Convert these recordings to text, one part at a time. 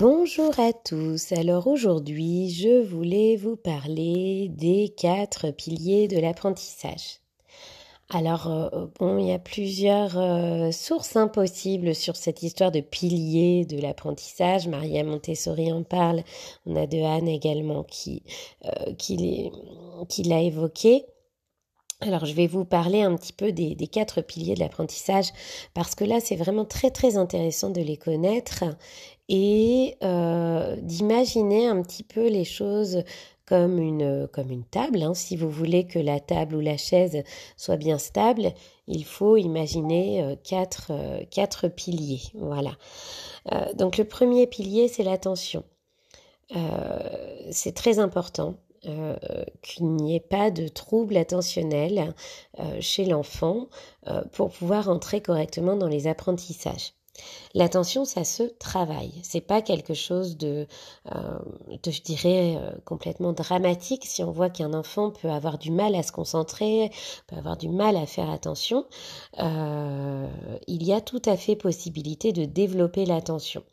Bonjour à tous. Alors aujourd'hui, je voulais vous parler des quatre piliers de l'apprentissage. Alors euh, bon, il y a plusieurs euh, sources impossibles sur cette histoire de piliers de l'apprentissage. Maria Montessori en parle. On a de Anne également qui euh, qui, qui l'a évoqué. Alors je vais vous parler un petit peu des, quatre piliers de l'apprentissage parce que là c'est vraiment très très intéressant de les connaître et euh, d'imaginer un petit peu les choses comme une, comme une table. Hein. Si vous voulez que la table ou la chaise soit bien stable, il faut imaginer euh, quatre, euh, quatre piliers. Voilà. donc le premier pilier, c'est l'attention. c'est très important. Qu'il n'y ait pas de trouble attentionnel chez l'enfant pour pouvoir entrer correctement dans les apprentissages. L'attention, ça se travaille. C'est pas quelque chose de, euh, je dirais, euh, complètement dramatique. Si on voit qu'un enfant peut avoir du mal à se concentrer, peut avoir du mal à faire attention, euh, il y a tout à fait possibilité de développer l'attention.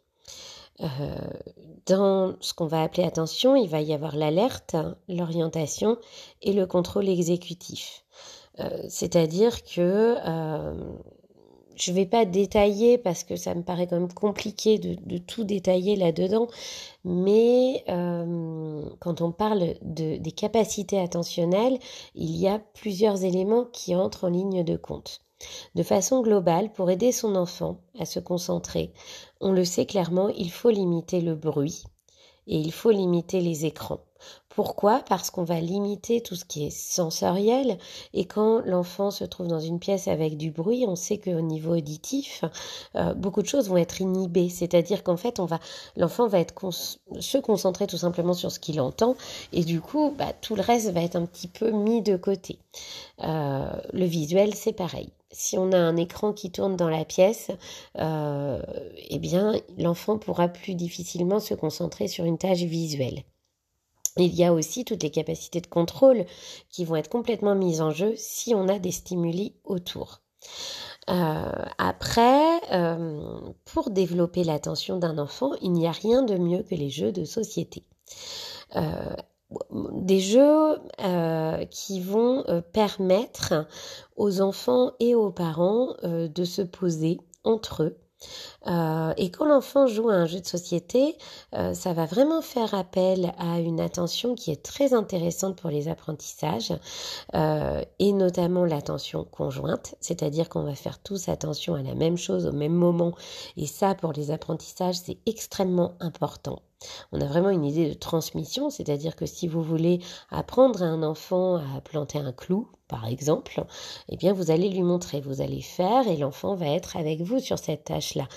Dans ce qu'on va appeler attention, il va y avoir l'alerte, l'orientation et le contrôle exécutif. C'est-à-dire que je ne vais pas détailler parce que ça me paraît quand même compliqué de, tout détailler là-dedans, mais euh, quand on parle de, des capacités attentionnelles, il y a plusieurs éléments qui entrent en ligne de compte. De façon globale, pour aider son enfant à se concentrer, on le sait clairement, il faut limiter le bruit et il faut limiter les écrans. Pourquoi? Parce qu'on va limiter tout ce qui est sensoriel et quand l'enfant se trouve dans une pièce avec du bruit, on sait qu'au niveau auditif, euh, beaucoup de choses vont être inhibées. C'est-à-dire qu'en fait, on va, l'enfant va être se concentrer tout simplement sur ce qu'il entend et du coup, bah, tout le reste va être un petit peu mis de côté. Euh, le visuel, c'est pareil si on a un écran qui tourne dans la pièce, euh, eh bien, l'enfant pourra plus difficilement se concentrer sur une tâche visuelle. Il y a aussi toutes les capacités de contrôle qui vont être complètement mises en jeu si on a des stimuli autour. Euh, après, euh, pour développer l'attention d'un enfant, il n'y a rien de mieux que les jeux de société. Euh, des jeux qui vont permettre aux enfants et aux parents de se poser entre eux euh, et quand l'enfant joue à un jeu de société, euh, ça va vraiment faire appel à une attention qui est très intéressante pour les apprentissages, euh, et notamment l'attention conjointe, c'est-à-dire qu'on va faire tous attention à la même chose au même moment, et ça pour les apprentissages c'est extrêmement important. On a vraiment une idée de transmission, c'est-à-dire que si vous voulez apprendre à un enfant à planter un clou, par exemple, eh bien vous allez lui montrer, vous allez faire et l'enfant va être avec vous sur cette tâche-là.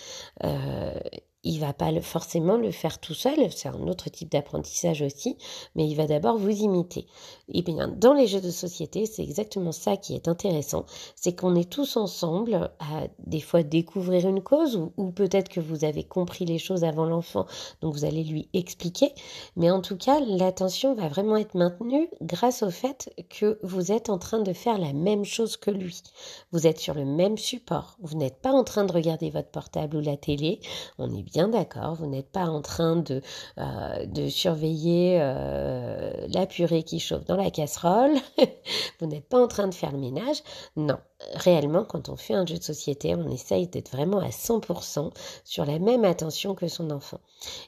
Euh, il va pas forcément le faire tout seul, c'est un autre type d'apprentissage aussi, mais il va d'abord vous imiter. Et bien, dans les jeux de société, c'est exactement ça qui est intéressant, c'est qu'on est tous ensemble à des fois découvrir une cause, ou, peut-être que vous avez compris les choses avant l'enfant, donc vous allez lui expliquer, mais en tout cas, l'attention va vraiment être maintenue grâce au fait que vous êtes en train de faire la même chose que lui. Vous êtes sur le même support, vous n'êtes pas en train de regarder votre portable ou la télé, bien d'accord, vous n'êtes pas en train de, euh, surveiller euh, la purée qui chauffe dans la casserole, vous n'êtes pas en train de faire le ménage, non, réellement, quand on fait un jeu de société, on essaye d'être vraiment à 100% sur la même attention que son enfant.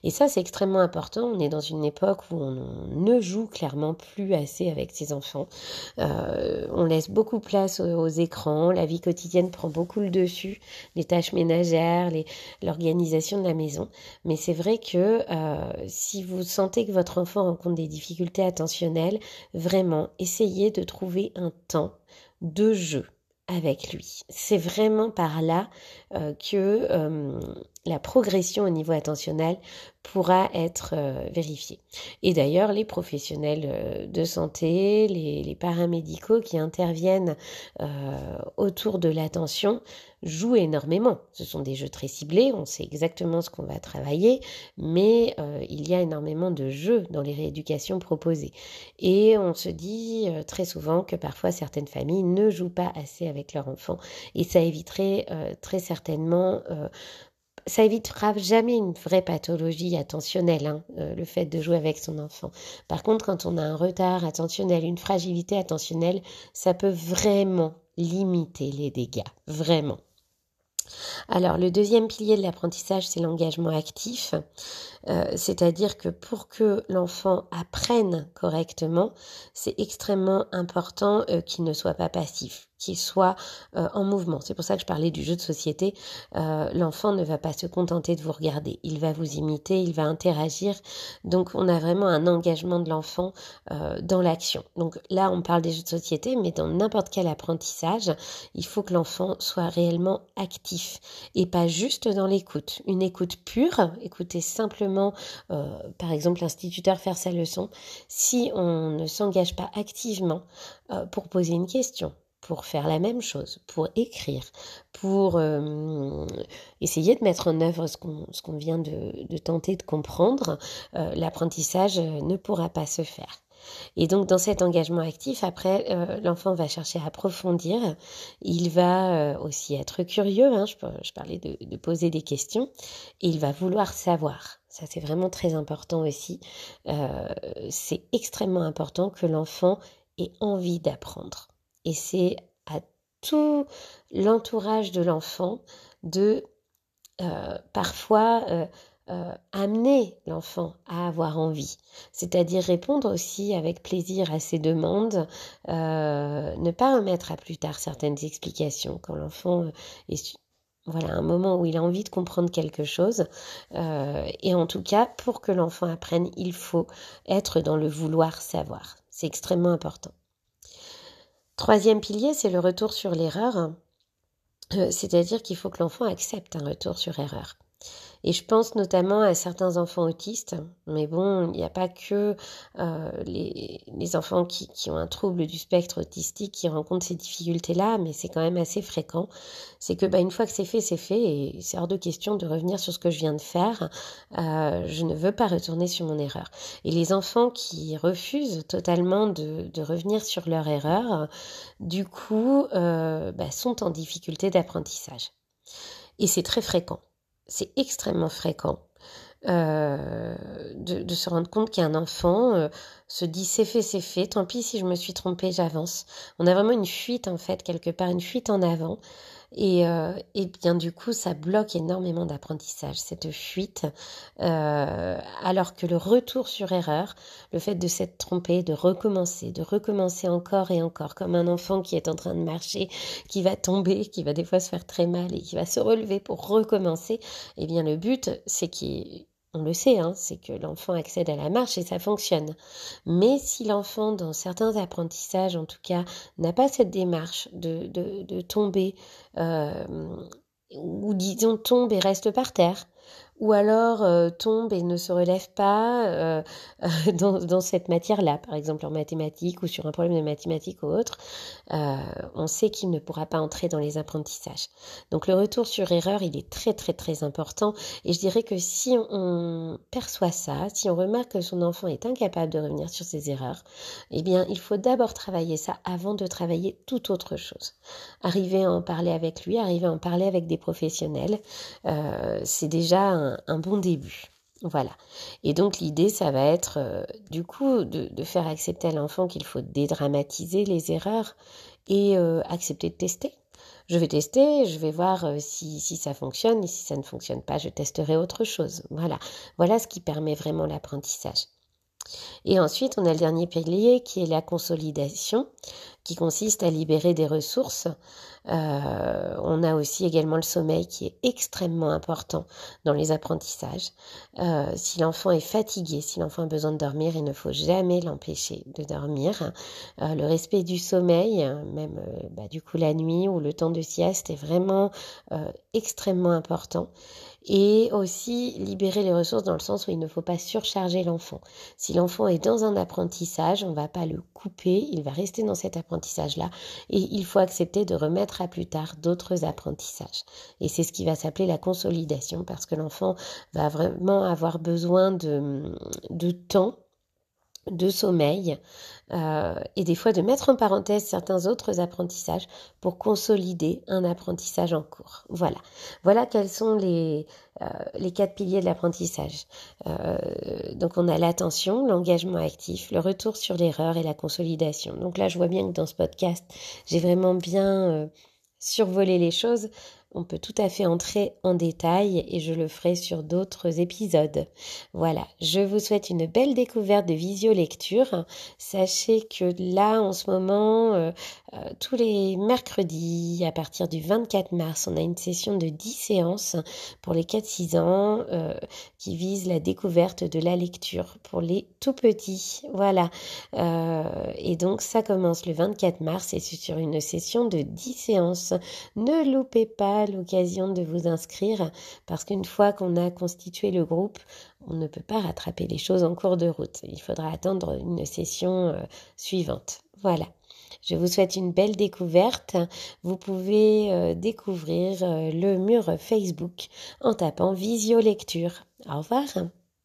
Et ça, c'est extrêmement important. On est dans une époque où on ne joue clairement plus assez avec ses enfants. Euh, on laisse beaucoup place aux, écrans. La vie quotidienne prend beaucoup le dessus. Les tâches ménagères, l'organisation de la maison. Mais c'est vrai que euh, si vous sentez que votre enfant rencontre des difficultés attentionnelles, vraiment, essayez de trouver un temps de jeu avec lui. C'est vraiment par là euh, que euh, la progression au niveau attentionnel pourra être euh, vérifiée. Et d'ailleurs, les professionnels de santé, les, paramédicaux qui interviennent autour de l'attention jouent énormément. Ce sont des jeux très ciblés, on sait exactement ce qu'on va travailler, mais euh, il y a énormément de jeux dans les rééducations proposées. Et on se dit euh, très souvent que parfois certaines familles ne jouent pas assez avec leurs enfants et ça éviterait euh, très certainement ça évitera jamais une vraie pathologie attentionnelle, hein, euh, le fait de jouer avec son enfant. Par contre, quand on a un retard attentionnel, une fragilité attentionnelle, ça peut vraiment limiter les dégâts, vraiment. Alors, le deuxième pilier de l'apprentissage, c'est l'engagement actif. Euh, c'est-à-dire que pour que l'enfant apprenne correctement, c'est extrêmement important euh, qu'il ne soit pas passif qu'il soit euh, en mouvement. C'est pour ça que je parlais du jeu de société. L'enfant ne va pas se contenter de vous regarder. Il va vous imiter, il va interagir. Donc on a vraiment un engagement de l'enfant dans l'action. Donc là, on parle des jeux de société, mais dans n'importe quel apprentissage, il faut que l'enfant soit réellement actif et pas juste dans l'écoute. Une écoute pure, écouter simplement euh, par exemple, l'instituteur faire sa leçon, si on ne s'engage pas activement euh, pour poser une question, pour faire la même chose, pour écrire, pour euh, essayer de mettre en œuvre ce qu'on vient de, tenter de comprendre, l'apprentissage ne pourra pas se faire. Et donc dans cet engagement actif, après, l'enfant va chercher à approfondir, il va aussi être curieux, hein, je, parlais de, poser des questions, et il va vouloir savoir. Ça, c'est vraiment très important aussi. Euh, c'est extrêmement important que l'enfant ait envie d'apprendre. Et c'est à tout l'entourage de l'enfant de euh, parfois euh, amener l'enfant à avoir envie, c'est-à-dire répondre aussi avec plaisir à ses demandes, ne pas remettre à plus tard certaines explications quand l'enfant est voilà, un moment où il a envie de comprendre quelque chose. Euh, et en tout cas, pour que l'enfant apprenne, il faut être dans le vouloir savoir. C'est extrêmement important. Troisième pilier, c'est le retour sur l'erreur. Euh, c'est-à-dire qu'il faut que l'enfant accepte un retour sur erreur. Et je pense notamment à certains enfants autistes, mais bon, il n'y a pas que euh, les, enfants qui, ont un trouble du spectre autistique qui rencontrent ces difficultés-là, mais c'est quand même assez fréquent. C'est que bah, une fois que c'est fait, c'est fait, et c'est hors de question de revenir sur ce que je viens de faire. Euh, je ne veux pas retourner sur mon erreur. Et les enfants qui refusent totalement de, de revenir sur leur erreur, du coup, euh, bah, sont en difficulté d'apprentissage. Et c'est très fréquent c'est extrêmement fréquent. Euh, de, se rendre compte qu'un enfant euh, se dit c'est fait, c'est fait, tant pis si je me suis trompée, j'avance. On a vraiment une fuite en fait, quelque part, une fuite en avant. Et, euh, et bien du coup, ça bloque énormément d'apprentissage, cette fuite, euh, alors que le retour sur erreur, le fait de s'être trompé, de recommencer, de recommencer encore et encore, comme un enfant qui est en train de marcher, qui va tomber, qui va des fois se faire très mal et qui va se relever pour recommencer, eh bien le but, c'est qu'il on le sait, hein, c'est que l'enfant accède à la marche et ça fonctionne. Mais si l'enfant, dans certains apprentissages en tout cas, n'a pas cette démarche de, tomber, euh, ou disons tombe et reste par terre, ou alors euh, tombe et ne se relève pas euh, dans, dans, cette matière-là, par exemple en mathématiques ou sur un problème de mathématiques ou autre, euh, on sait qu'il ne pourra pas entrer dans les apprentissages. Donc le retour sur erreur, il est très très très important et je dirais que si on perçoit ça, si on remarque que son enfant est incapable de revenir sur ses erreurs, eh bien il faut d'abord travailler ça avant de travailler toute autre chose. Arriver à en parler avec lui, arriver à en parler avec des professionnels, c'est déjà un bon début. Voilà. Et donc l'idée, ça va être euh, du coup de, faire accepter à l'enfant qu'il faut dédramatiser les erreurs et euh, accepter de tester. Je vais tester, je vais voir euh, si, si, ça fonctionne et si ça ne fonctionne pas, je testerai autre chose. Voilà. Voilà ce qui permet vraiment l'apprentissage. Et ensuite, on a le dernier pilier qui est la consolidation, qui consiste à libérer des ressources. Euh, on a aussi également le sommeil qui est extrêmement important dans les apprentissages. Euh, si l'enfant est fatigué, si l'enfant a besoin de dormir, il ne faut jamais l'empêcher de dormir. Euh, le respect du sommeil, même bah, du coup la nuit ou le temps de sieste est vraiment extrêmement important et aussi libérer les ressources dans le sens où il ne faut pas surcharger l'enfant. Si l'enfant est dans un apprentissage, on ne va pas le couper, il va rester dans cet apprentissage-là et il faut accepter de remettre à plus tard d'autres apprentissages. Et c'est ce qui va s'appeler la consolidation parce que l'enfant va vraiment avoir besoin de, de temps de sommeil euh, et des fois de mettre en parenthèse certains autres apprentissages pour consolider un apprentissage en cours. Voilà, voilà quels sont les, euh, les quatre piliers de l'apprentissage. Euh, donc on a l'attention, l'engagement actif, le retour sur l'erreur et la consolidation. Donc là je vois bien que dans ce podcast j'ai vraiment bien survolé les choses on peut tout à fait entrer en détail et je le ferai sur d'autres épisodes. Voilà, je vous souhaite une belle découverte de visio-lecture. Sachez que là, en ce moment, euh, euh, tous les mercredis, à partir du 24 mars, on a une session de 10 séances pour les 4-6 ans euh, qui vise la découverte de la lecture pour les tout petits. Voilà. et donc, ça commence le 24 mars et c'est sur une session de 10 séances. Ne loupez pas l'occasion de vous inscrire parce qu'une fois qu'on a constitué le groupe, on ne peut pas rattraper les choses en cours de route. Il faudra attendre une session euh, suivante. Voilà. Je vous souhaite une belle découverte. Vous pouvez euh, découvrir euh, le mur Facebook en tapant Visio Lecture. Au revoir.